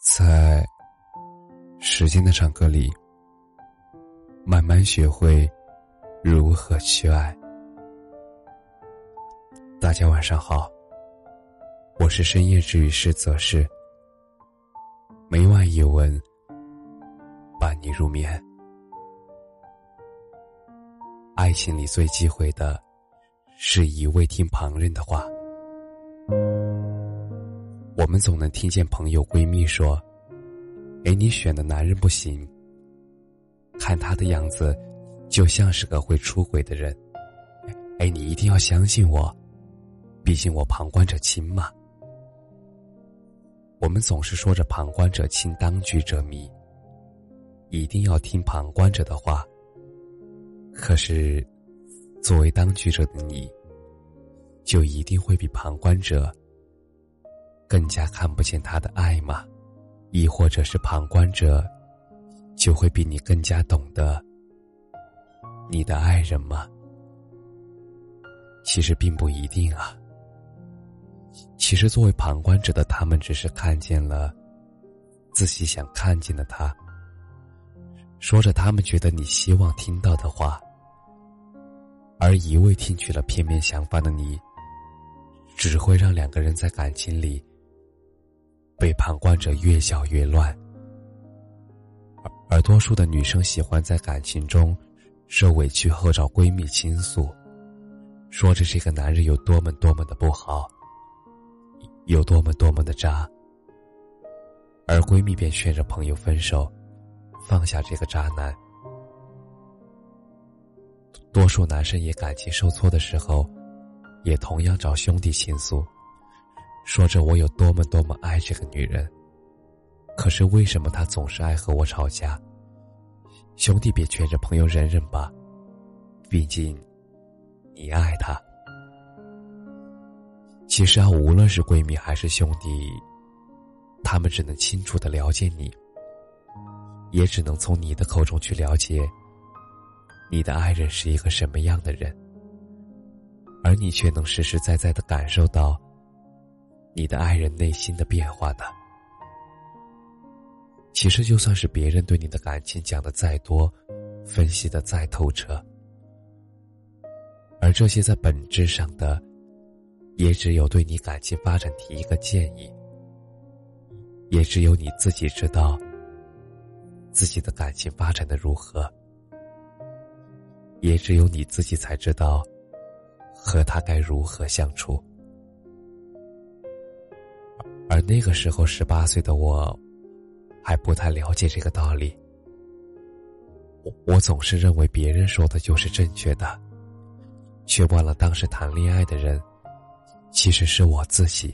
在时间的长河里，慢慢学会如何去爱。大家晚上好，我是深夜治愈师则是，每晚一文伴你入眠。爱情里最忌讳的，是一味听旁人的话。我们总能听见朋友、闺蜜说：“哎，你选的男人不行。看他的样子，就像是个会出轨的人。哎，你一定要相信我，毕竟我旁观者清嘛。”我们总是说着“旁观者清，当局者迷”，一定要听旁观者的话。可是，作为当局者的你，就一定会比旁观者。更加看不见他的爱吗？亦或者是旁观者，就会比你更加懂得你的爱人吗？其实并不一定啊。其实作为旁观者的他们，只是看见了自己想看见的他，说着他们觉得你希望听到的话，而一味听取了片面想法的你，只会让两个人在感情里。被旁观者越搅越乱，而多数的女生喜欢在感情中受委屈后找闺蜜倾诉，说着这个男人有多么多么的不好，有多么多么的渣，而闺蜜便劝着朋友分手，放下这个渣男。多数男生也感情受挫的时候，也同样找兄弟倾诉。说着我有多么多么爱这个女人，可是为什么她总是爱和我吵架？兄弟别劝着朋友忍忍吧，毕竟你爱她。其实啊，无论是闺蜜还是兄弟，他们只能清楚的了解你，也只能从你的口中去了解你的爱人是一个什么样的人，而你却能实实在在的感受到。你的爱人内心的变化呢？其实，就算是别人对你的感情讲的再多，分析的再透彻，而这些在本质上的，也只有对你感情发展提一个建议，也只有你自己知道自己的感情发展的如何，也只有你自己才知道和他该如何相处。而那个时候，十八岁的我，还不太了解这个道理。我我总是认为别人说的就是正确的，却忘了当时谈恋爱的人，其实是我自己。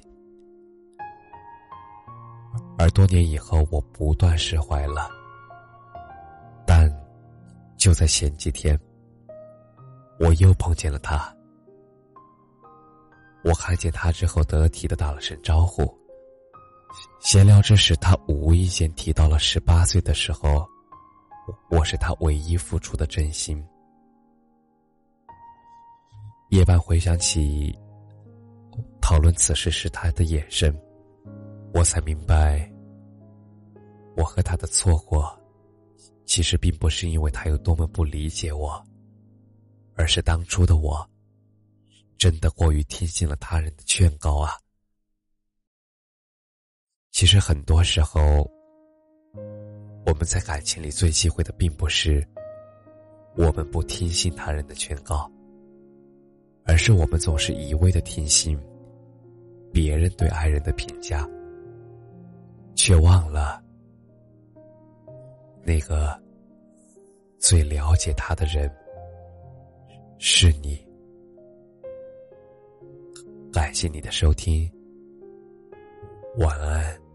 而多年以后，我不断释怀了。但就在前几天，我又碰见了他。我看见他之后，得体的打了声招呼。闲聊之时，他无意间提到了十八岁的时候，我是他唯一付出的真心。夜半回想起讨论此事时他的眼神，我才明白，我和他的错过，其实并不是因为他有多么不理解我，而是当初的我，真的过于听信了他人的劝告啊。其实很多时候，我们在感情里最忌讳的，并不是我们不听信他人的劝告，而是我们总是一味的听信别人对爱人的评价，却忘了那个最了解他的人是你。感谢你的收听，晚安。